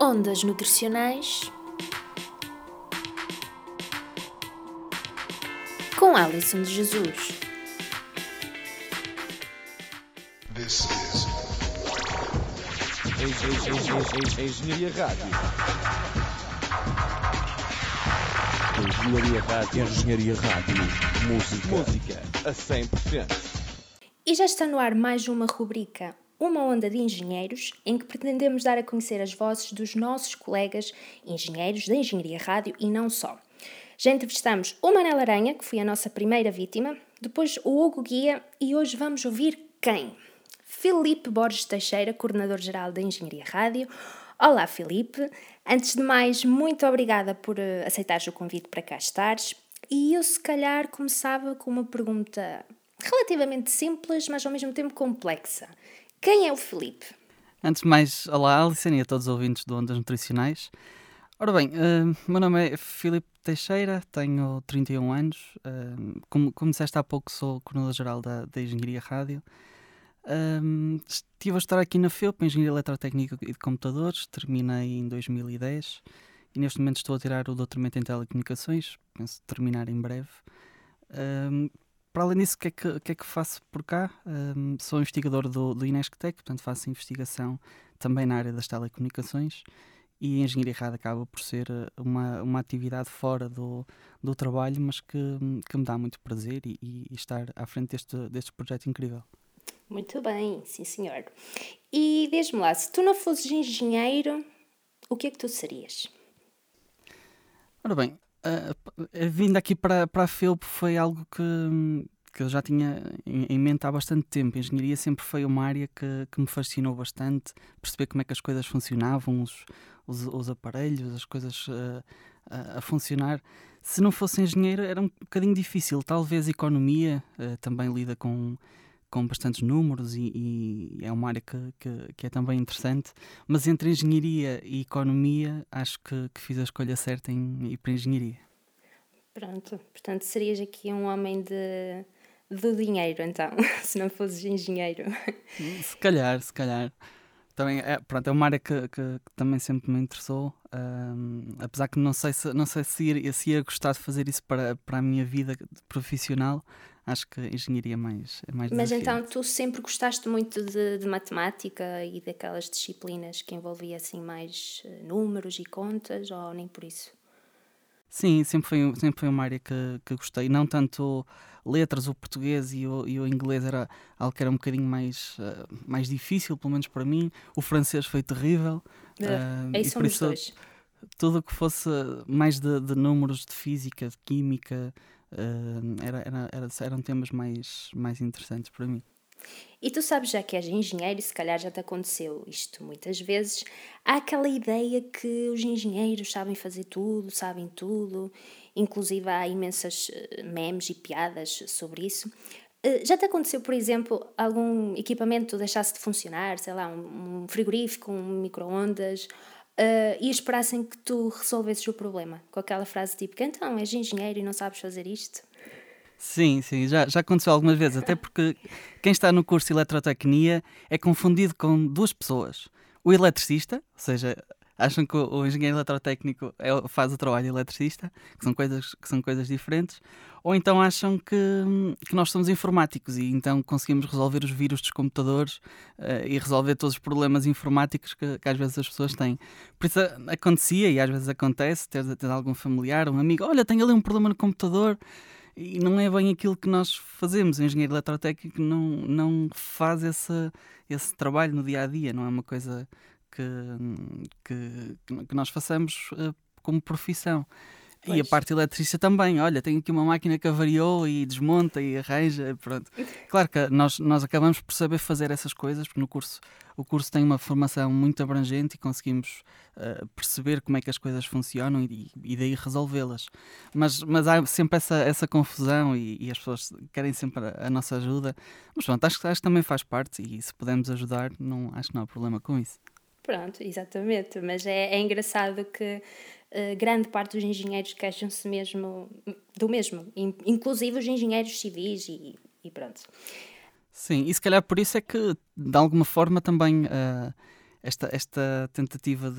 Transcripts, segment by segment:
Ondas Nutricionais com Alison de Jesus. This is Engenharia Rádio. Engenharia Rádio. Engenharia Rádio. Música. Música a 100%. E já está no ar mais uma rubrica, uma onda de engenheiros, em que pretendemos dar a conhecer as vozes dos nossos colegas engenheiros da Engenharia Rádio e não só. Já entrevistamos o Manela Aranha, que foi a nossa primeira vítima, depois o Hugo Guia e hoje vamos ouvir quem? Filipe Borges Teixeira, coordenador-geral da Engenharia Rádio. Olá, Filipe. Antes de mais, muito obrigada por eh, aceitares o convite para cá estares. E eu, se calhar, começava com uma pergunta relativamente simples, mas ao mesmo tempo complexa. Quem é o Filipe? Antes de mais, olá Alison e a todos os ouvintes do Ondas Nutricionais. Ora bem, uh, meu nome é Filipe Teixeira, tenho 31 anos. Uh, como, como disseste há pouco, sou coordenador-geral da, da Engenharia Rádio. Um, estive a estar aqui na FEUP, Engenharia Eletrotécnica e de Computadores, terminei em 2010 e neste momento estou a tirar o doutoramento em Telecomunicações, penso terminar em breve. Para além disso, o que, é que, que, é que faço por cá? Um, sou investigador do, do Inesctec, portanto faço investigação também na área das telecomunicações e a engenharia rádio acaba por ser eh, uma, uma atividade fora do, do trabalho, mas que, que me dá muito prazer e, e estar à frente deste, deste projeto incrível. Muito bem, sim senhor. E diz-me lá, se tu não fosses engenheiro, o que é que tu serias? Ora bem, uh, vindo aqui para, para a FEUP foi algo que, que eu já tinha em mente há bastante tempo. A engenharia sempre foi uma área que, que me fascinou bastante, perceber como é que as coisas funcionavam, os, os, os aparelhos, as coisas uh, a, a funcionar. Se não fosse engenheiro era um bocadinho difícil. Talvez economia uh, também lida com com bastantes números e, e, é uma área que, que, que, é também interessante. Mas entre engenharia e economia, acho que, que fiz a escolha certa em ir para engenharia. Pronto, portanto serias aqui um homem de, do dinheiro, então, se não fosses engenheiro. Se calhar, se calhar. Também é, pronto, é uma área que, que, que também sempre me interessou, um, apesar que não sei se, não sei se ia, se ia gostar de fazer isso para, para a minha vida profissional, acho que a engenharia é mais, é mais Mas então tu sempre gostaste muito de, de, matemática e daquelas disciplinas que envolvia assim mais eh, números e contas ou nem por isso? Sim, sempre foi, sempre foi uma área que, que gostei. Não tanto letras, o português e o, e o inglês era algo que era um bocadinho mais, uh, mais difícil, pelo menos para mim. O francês foi terrível. Uh, uh, e por isso, dois. tudo o que fosse mais de, de, números, de física, de química, era, era, era, eram temas mais, mais interessantes para mim. E tu sabes, já que és engenheiro, se calhar já te aconteceu isto muitas vezes, há aquela ideia que os engenheiros sabem fazer tudo, sabem tudo, inclusive há imensas eh, memes e piadas sobre isso. Eh, já te aconteceu, por exemplo, algum equipamento deixasse de funcionar, sei lá, um frigorífico, um micro-ondas, uh, e esperassem que tu resolvesses o problema, com aquela frase típica, então, és engenheiro e não sabes fazer isto? Sim, sim, já, já aconteceu algumas vezes, até porque quem está no curso de eletrotecnia é confundido com duas pessoas. O eletricista, ou seja, acham que o, engenheiro eletrotécnico é, faz o trabalho de eletricista, que são coisas, que são coisas diferentes, ou então acham que, que nós somos informáticos e então conseguimos resolver os vírus dos computadores uh, e resolver todos os problemas informáticos que, que, às vezes as pessoas têm. Por isso acontecia e às vezes acontece, ter, ter algum familiar, um amigo, olha, tenho ali um problema no computador e não é bem aquilo que nós fazemos. O engenheiro eletrotécnico não, não faz esse, esse trabalho no dia a dia, não é uma coisa que, que, que nós façamos uh, como profissão. Pois. E a parte eletricista também, olha, tenho aqui uma máquina que avariou e desmonta e arranja, pronto. Claro que nós, nós acabamos por saber fazer essas coisas, porque no curso o curso tem uma formação muito abrangente e conseguimos uh, perceber como é que as coisas funcionam e, e daí resolvê-las. Mas, mas há sempre essa, essa confusão e, e as pessoas querem sempre a, a, nossa ajuda. Mas pronto, acho, acho que também faz parte e se pudermos ajudar, não, acho que não há problema com isso. Pronto, exatamente. Mas é, é engraçado que uh, grande parte dos engenheiros queixam-se mesmo do mesmo, inclusive os engenheiros civis e, e, pronto. Sim, e se calhar por isso é que, de alguma forma, também uh, esta, esta tentativa de,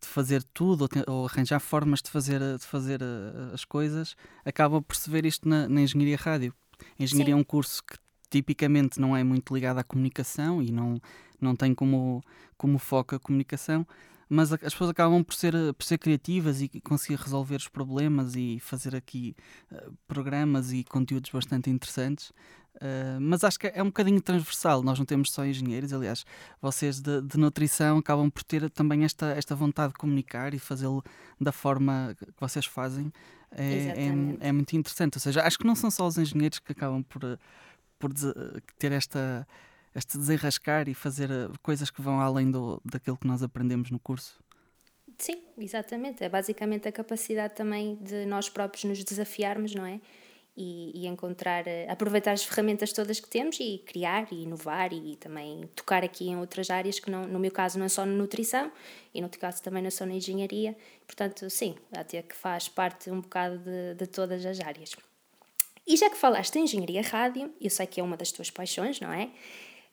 de fazer tudo ou, arranjar formas de fazer, de fazer uh, as coisas, acaba por se ver isto na, na engenharia rádio. A engenharia Sim. é um curso que tipicamente não é muito ligado à comunicação e não, não tem como, como foco a comunicação, mas as pessoas acabam por ser, por ser criativas e conseguir resolver os problemas e fazer aqui uh, programas e conteúdos bastante interessantes. Uh, mas acho que é um bocadinho transversal, nós não temos só engenheiros, aliás, vocês de, de nutrição acabam por ter também esta, esta vontade de comunicar e fazê-lo da forma que vocês fazem. É, é, é, muito interessante, ou seja, acho que não são só os engenheiros que acabam por, por ter esta este desenrascar e fazer eh, coisas que vão além do, daquilo que nós aprendemos no curso. Sim, exatamente. É basicamente a capacidade também de nós próprios nos desafiarmos, não é? E, e, encontrar, eh, aproveitar as ferramentas todas que temos e criar e inovar e também tocar aqui em outras áreas que não, no meu caso não é só na nutrição e no teu caso também não é só na engenharia. Portanto, sim, até que faz parte um bocado de, de todas as áreas. E já que falaste em engenharia rádio, eu sei que é uma das tuas paixões, não é?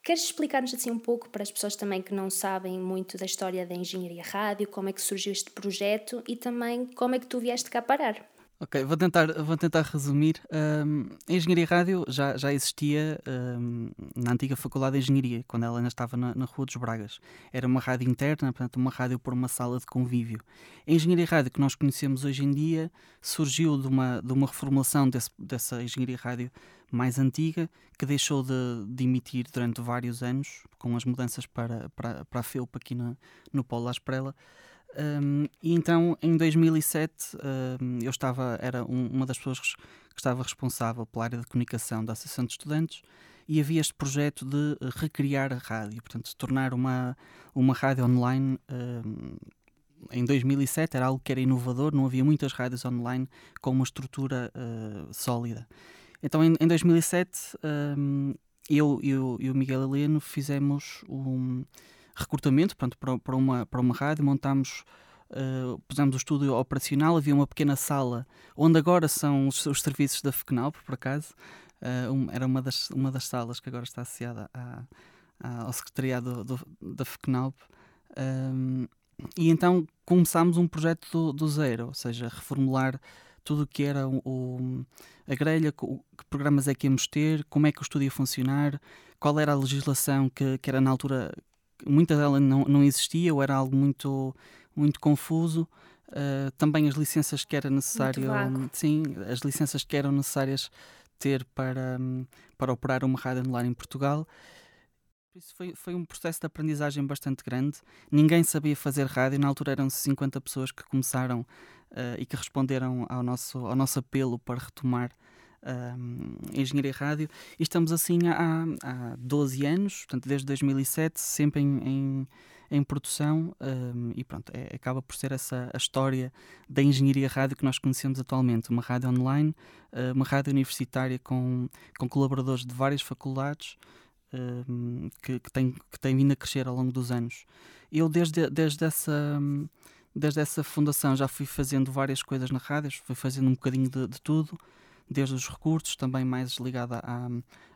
Queres explicar-nos assim um pouco para as pessoas também que não sabem muito da história da engenharia rádio, como é que surgiu este projeto e também como é que tu vieste cá parar? Ok, vou tentar, vou tentar resumir. Um, a Engenharia Rádio já, já existia um, na antiga Faculdade de Engenharia, quando ela ainda estava na, na, Rua dos Bragas. Era uma rádio interna, portanto, uma rádio por uma sala de convívio. A Engenharia Rádio que nós conhecemos hoje em dia surgiu de uma, de uma reformulação desse, dessa Engenharia Rádio mais antiga, que deixou de, de, emitir durante vários anos, com as mudanças para, para, para a FEUP aqui no, no Polo Las. Um, e então, em 2007, um, eu estava, era um, uma das pessoas que estava responsável pela área de comunicação da Associação de Estudantes e havia este projeto de recriar a rádio, portanto, tornar uma, uma rádio online. em 2007 era algo que era inovador, não havia muitas rádios online com uma estrutura uh, sólida. Então, em, em 2007, eu, eu e o Miguel Heleno fizemos um recrutamento pronto, para, para, uma, para uma rádio, montámos, uh, pusemos o estúdio operacional, havia uma pequena sala onde agora são os, os serviços da FECNALP, por acaso, uh, um, era uma das, uma das salas que agora está associada à, à, ao secretariado do, do, da FECNALP. Um, e então começámos um projeto do, do zero, ou seja, reformular tudo o que era o, o, a grelha, que, que programas é que íamos ter, como é que o estúdio ia funcionar, qual era a legislação que, que era na altura muita dela não, não existia ou era algo muito, muito confuso. Uh, também as licenças que era necessário, sim, as licenças que eram necessárias ter para, para operar uma rádio anular em Portugal. Isso foi, foi um processo de aprendizagem bastante grande. Ninguém sabia fazer rádio. Na altura eram 50 pessoas que começaram uh, e que responderam ao nosso, ao nosso apelo para retomar um, Engenharia Rádio, e estamos assim há, há 12 anos, portanto, desde 2007, sempre em, em, em produção, um, e pronto, é, acaba por ser essa a história da Engenharia Rádio que nós conhecemos atualmente, uma rádio online, uh, uma rádio universitária com, com colaboradores de várias faculdades, um, que, que, tem, que tem vindo a crescer ao longo dos anos. Eu, desde, desde essa desde essa fundação já fui fazendo várias coisas na rádio, fui fazendo um bocadinho de, de tudo desde os recursos, também mais ligada à,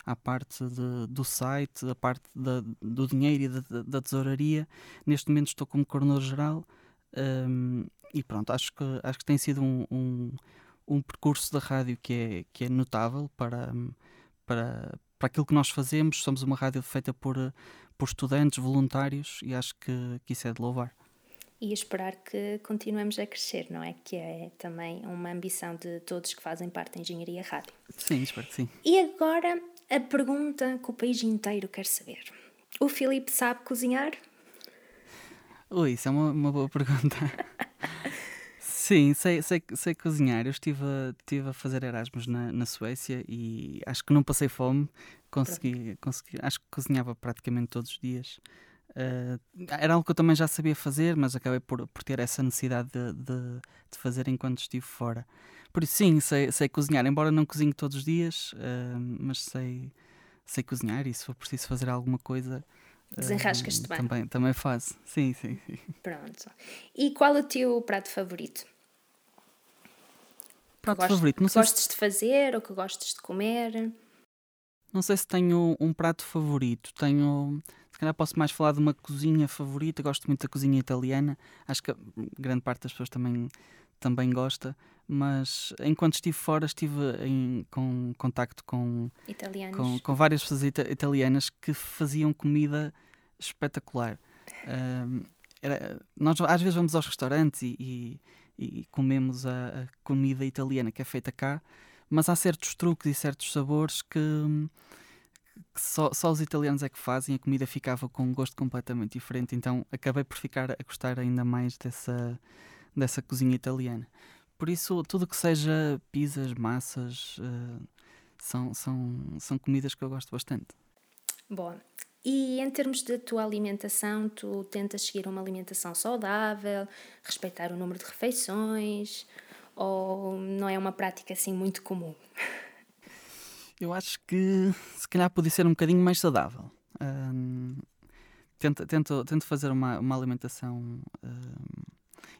à parte de, do site, a parte da, do dinheiro e da, da, tesouraria. Neste momento estou como coordenador-geral um, e pronto, acho que, acho que tem sido um, um, um, percurso da rádio que é, que é notável para, para, para aquilo que nós fazemos. Somos uma rádio feita por, por estudantes, voluntários e acho que, que isso é de louvar e esperar que continuemos a crescer, não é? Que é também uma ambição de todos que fazem parte da engenharia rádio. Sim, espero que sim. E agora a pergunta que o país inteiro quer saber: o Filipe sabe cozinhar? Ui, isso é uma, uma boa pergunta. Sim, sei, sei, sei cozinhar. Eu estive a, estive a fazer Erasmus na, na Suécia e acho que não passei fome. Consegui, consegui, acho que cozinhava praticamente todos os dias. Uh, era algo que eu também já sabia fazer, mas acabei por, por ter essa necessidade de, de, de fazer enquanto estive fora. Por isso, sim, sei, sei cozinhar, embora não cozinhe todos os dias, uh, mas sei, sei cozinhar e se for preciso fazer alguma coisa. Ah, Desenrascas-te uh, bem. Também, também faço, sim, sim, sim. Pronto. E qual é o teu prato favorito? Prato favorito? Não sei gostes se... de fazer ou que gostes de comer? Não sei se tenho um prato favorito. Tenho calhar posso mais falar de uma cozinha favorita. Gosto muito da cozinha italiana. Acho que grande parte das pessoas também, também gosta. Mas enquanto estive fora, estive em com contacto com, com, com várias pessoas ita- italianas que faziam comida espetacular. Ahm, era- nós às vezes vamos aos restaurantes e, e- e comemos a, a comida italiana que é feita cá, mas há certos truques e certos sabores que só, só os italianos é que fazem. A comida ficava com um gosto completamente diferente, então acabei por ficar a gostar ainda mais dessa, dessa cozinha italiana. Por isso, tudo que seja pizzas, massas, eh, são, são, são comidas que eu gosto bastante. Boa. E em termos da tua alimentação, tu tentas seguir uma alimentação saudável, respeitar o número de refeições, ou não é uma prática assim muito comum? Eu acho que se calhar podia ser um bocadinho mais saudável. Ahm, tento, tento, tento fazer uma, uma alimentação ahm,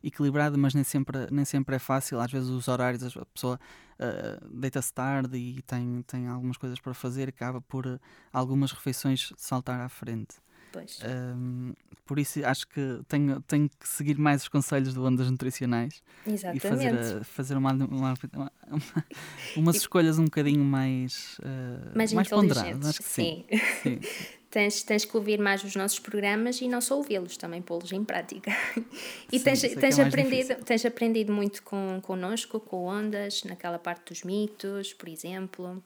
equilibrada, mas nem sempre, nem sempre é fácil. Às vezes os horários, a pessoa ah, deita-se tarde e tem, tem algumas coisas para fazer, acaba por ah, algumas refeições saltar à frente. Pois. Ahm, por isso acho que tenho, tenho que seguir mais os conselhos do Ondas Nutricionais e Exatamente. fazer, a- fazer uma, uma- uma- uma- umas escolhas um bocadinho mais, ah, mais, mais ponderadas. Acho que sim. sim. sim. Tens, tens que ouvir mais os nossos programas e não só ouvi-los, também pô-los em prática. E Sim, tens, é que tens, é aprendido, difícil. tens aprendido muito com, connosco, com ondas, naquela parte dos mitos, por exemplo.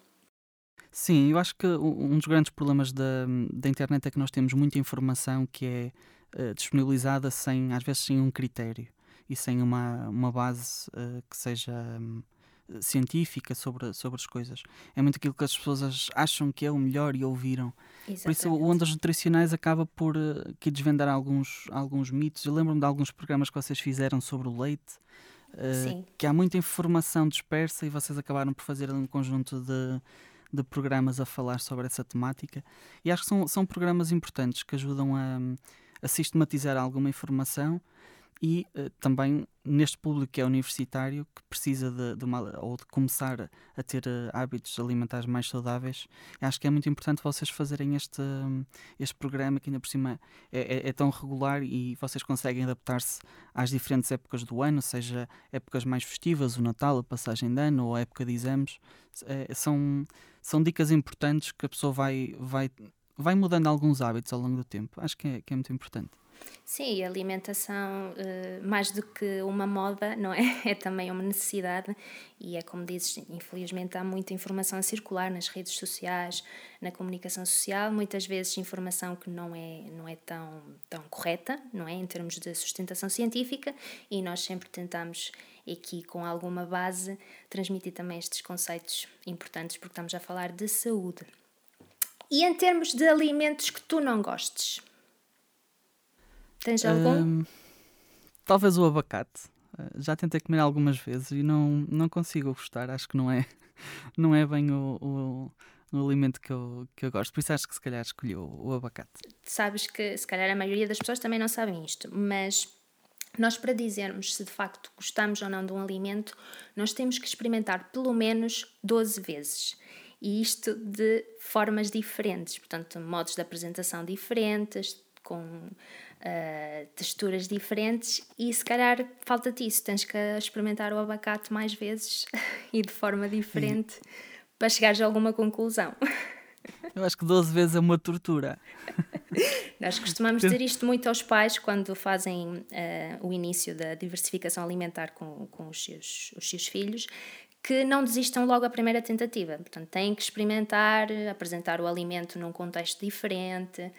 Sim, eu acho que um dos grandes problemas da, da internet é que nós temos muita informação que é eh, disponibilizada sem, às vezes, sem um critério e sem uma, uma base eh, que seja hum, científica sobre, sobre as coisas. É muito aquilo que as pessoas acham que é o melhor e ouviram. Por isso, o Ondas Nutricionais acaba por eh, aqui desvendar alguns, alguns mitos. Eu lembro-me de alguns programas que vocês fizeram sobre o leite, Sim. que há muita informação dispersa e vocês acabaram por fazer um conjunto de, de programas a falar sobre essa temática. E acho que são, são programas importantes que ajudam a, a sistematizar alguma informação e eh, também neste público que é universitário, que precisa de, de uma, ou de começar a ter eh, hábitos alimentares mais saudáveis, acho que é muito importante vocês fazerem este, hum, este programa que ainda por cima é, é- é tão regular e vocês conseguem adaptar-se às diferentes épocas do ano, seja épocas mais festivas, o Natal, a passagem de ano ou a época de exames. Eh, são, são dicas importantes que a pessoa vai, vai, vai mudando alguns hábitos ao longo do tempo. Acho que é, que é muito importante. Sim, alimentação, eh, mais do que uma moda, não é? É também uma necessidade e é como dizes, infelizmente há muita informação a circular nas redes sociais, na comunicação social, muitas vezes informação que não é, não é tão, tão correta, não é? Em termos de sustentação científica e nós sempre tentamos aqui com alguma base transmitir também estes conceitos importantes porque estamos a falar de saúde. E em termos de alimentos que tu não gostes? Tens algum? Hum, talvez o abacate. Uh, Já tentei comer algumas vezes e não, não consigo gostar. Acho que não é, não é bem o, o, o alimento que eu, que eu gosto. Por isso acho que se calhar escolhi o, o abacate. Sabes que se calhar a maioria das pessoas também não sabem isto, mas nós para dizermos se de facto gostamos ou não de um alimento, nós temos que experimentar pelo menos 12 vezes. E isto de formas diferentes, portanto, modos de apresentação diferentes, com ah, texturas diferentes, e se calhar falta-te isso, tens que experimentar o abacate mais vezes e de forma diferente para chegares a alguma conclusão. Eu acho que 12 vezes é uma tortura. Nós costumamos dizer isto muito aos pais quando fazem eh, o início da diversificação alimentar com, com os, seus, os seus filhos, que não desistam logo à primeira tentativa. Portanto, têm que experimentar, apresentar o alimento num contexto diferente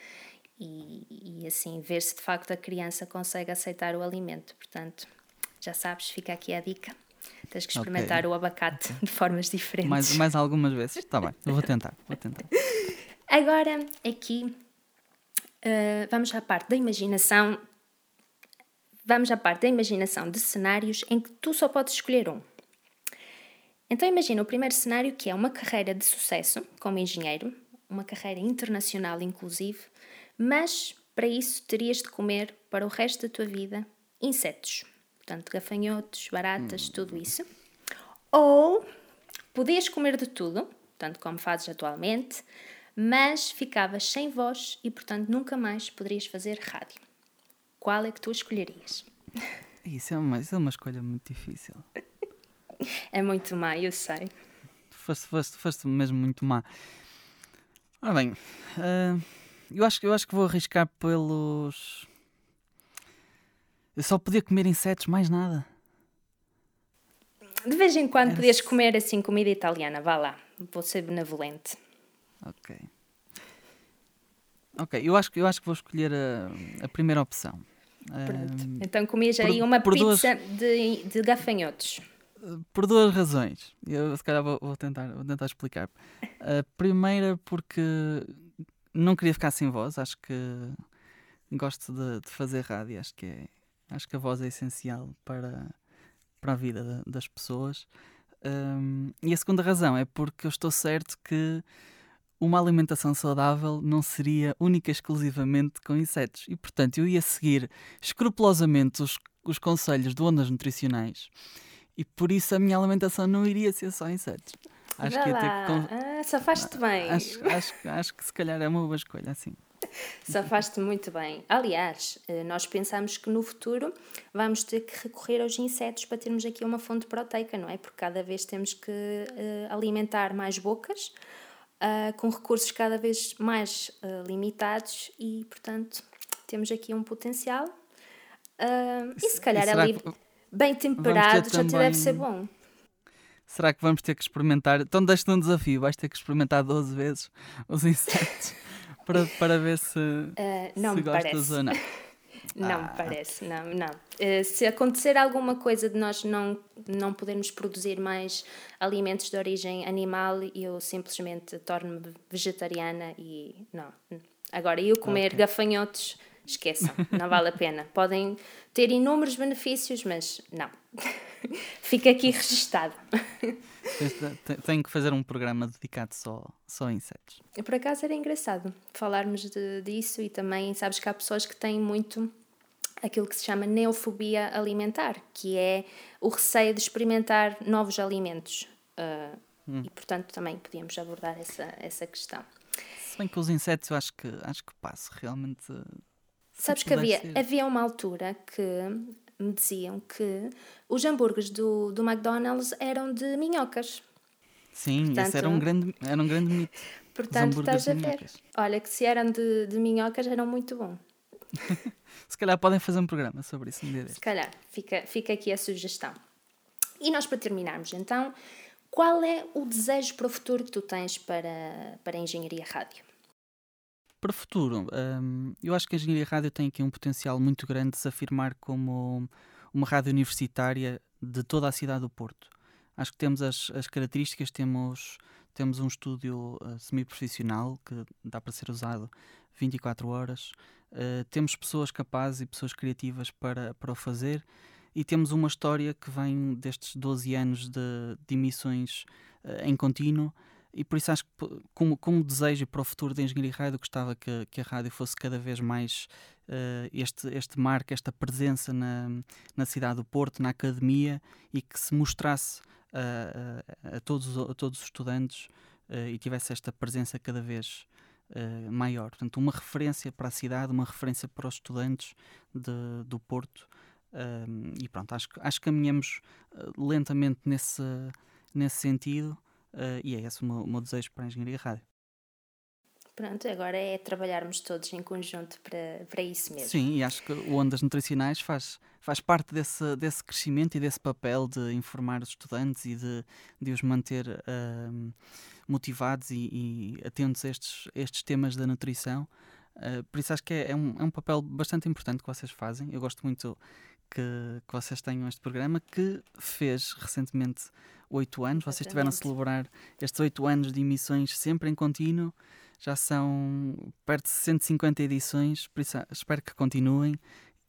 e, e assim ver se de facto a criança consegue aceitar o alimento. Portanto, já sabes, fica aqui a dica. Tens que experimentar o abacate de formas diferentes. Mais, mais algumas vezes. Está bem, vou tentar. Vou tentar. Agora, aqui, eh, vamos à parte da imaginação. Vamos à parte da imaginação de cenários em que tu só podes escolher um. Então, imagina o primeiro cenário que é uma carreira de sucesso como engenheiro, uma carreira internacional, inclusive, mas para isso terias de comer para o resto da tua vida insetos. Portanto, gafanhotos, baratas, tudo isso. Ou podias comer de tudo, tanto como fazes atualmente, mas ficavas sem voz e, portanto, nunca mais poderias fazer rádio. Qual é que tu escolherias? Isso é uma, isso é uma escolha muito difícil. É muito má, eu sei. Foste, foste, foste mesmo muito má. Ora bem, ah, eu, acho, que- eu acho que vou arriscar pelos. Eu só podia comer insetos, mais nada. De vez em quando Era podias comer assim comida italiana, vá lá, vou ser benevolente. Ok. Ok, eu acho, que- eu acho que vou escolher a, a primeira opção. Pronto. Ah, Então comias por- aí uma por duas- pizza de, de gafanhotos. Por duas razões. Eu se calhar vou, vou tentar, vou tentar explicar. A primeira porque não queria ficar sem voz, acho que gosto de, de fazer rádio, acho que, é, acho que a voz é essencial para, para a vida da- das pessoas. Hum, e a segunda razão é porque eu estou certo que uma alimentação saudável não seria única e exclusivamente com insetos. E portanto eu ia seguir escrupulosamente os, os conselhos de ondas nutricionais e por isso a minha alimentação não iria ser só insetos. Acho Vá que ia ter que. Ah, safaste bem. Acho, acho, acho que se calhar é uma boa escolha, assim. Safaste muito bem. Aliás, eh, nós pensamos que no futuro vamos ter que recorrer aos insetos para termos aqui uma fonte proteica, não é? Porque cada vez temos que eh, alimentar mais bocas, ah, com recursos cada vez mais ah, limitados e, portanto, temos aqui um potencial. Ah, e se calhar ali, que- bem temperado, já te também- deve ser bom. Será que vamos ter que experimentar? Então deixe-te um desafio, vais ter que experimentar 12 vezes os insetos para, para ver se, Ah, não se gostas parece. ou não. Não Ah. me parece, não, não. Eh, se acontecer alguma coisa de nós não, não podermos produzir mais alimentos de origem animal, eu simplesmente torno-me vegetariana e não. Agora, eu comer Ok. gafanhotos, esqueçam, não vale a pena. Podem ter inúmeros benefícios, mas não. Fica aqui registado. Tenho que fazer um programa dedicado só, só a insetos. Por acaso era engraçado falarmos de, disso e também sabes que há pessoas que têm muito aquilo que se chama neofobia alimentar, que é o receio de experimentar novos alimentos. Ah, E portanto também podíamos abordar essa, essa questão. Se bem que os insetos eu acho que, acho que passo realmente. Sabes que havia, ser. havia uma altura que me diziam que os hambúrgueres do, do McDonald's eram de minhocas. Sim, isso era um, portanto- grande, era um grande mito. Portanto, estás a ver. minhocas. Olha, que se eram de, de minhocas eram muito bom. Se calhar podem fazer um programa sobre isso um dia Se calhar, fica, fica aqui a sugestão. E nós, para terminarmos, então, qual é o desejo para o futuro que tu tens para, para a engenharia rádio? Para o futuro, hum, eu acho que a engenharia rádio tem aqui um potencial muito grande de se afirmar como uma rádio universitária de toda a cidade do Porto. Acho que temos as, as características, temos, temos um estúdio uh, semi-profissional que dá para ser usado 24 horas, uh, temos pessoas capazes e pessoas criativas para, para o fazer. E temos uma história que vem destes 12 anos de, de emissões uh, em contínuo e por isso acho que como, como desejo para o futuro da engenharia rádio gostava que, que a rádio fosse cada vez mais eh, este, este marco, esta presença na, na cidade do Porto, na academia e que se mostrasse a, a- a todos, os- a todos os estudantes eh, e tivesse esta presença cada vez eh, maior. Portanto, uma referência para a cidade, uma referência para os estudantes de- do Porto. E pronto, acho, acho que caminhamos lentamente nesse, nesse sentido. Uh, e é esse o meu, o meu desejo para a engenharia rádio. Pronto, agora é trabalharmos todos em conjunto para, para isso mesmo. Sim, e acho que o Ondas Nutricionais faz, faz parte desse, desse crescimento e desse papel de informar os estudantes e de, de os manter ahm, motivados e, e atentos a estes, estes temas da nutrição. Uh, por isso acho que é, é um, é um papel bastante importante que vocês fazem. Eu gosto muito que, que vocês tenham este programa que fez recentemente oito anos. Vocês tiveram a celebrar estes oito anos de emissões sempre em contínuo. Já são perto de 150 edições, por isso ah, espero que continuem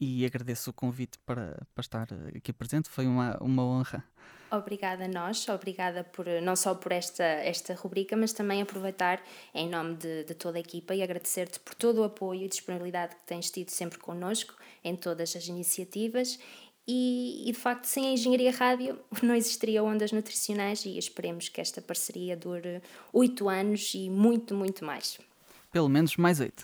e agradeço o convite para, para estar aqui presente. Foi uma, uma honra. Obrigada a nós, obrigada por, não só por esta, esta rubrica, mas também aproveitar em nome de, de toda a equipa e agradecer-te por todo o apoio e disponibilidade que tens tido sempre connosco em todas as iniciativas e, e, de facto sem a Engenharia Rádio não existiria ondas nutricionais e esperemos que esta parceria dure oito anos e muito, muito mais. Pelo menos mais oito.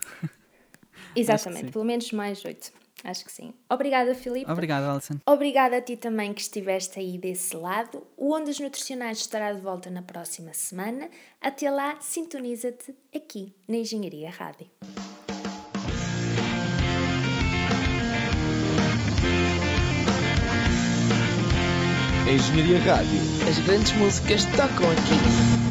Exatamente, pelo menos mais oito. Acho que sim. Obrigada, Filipe. Obrigado, Alison. Obrigada a ti também que estiveste aí desse lado. O Ondas Nutricionais estará de volta na próxima semana. Até lá, sintoniza-te aqui na Engenharia Rádio. Engenharia Rádio. As grandes músicas tocam aqui.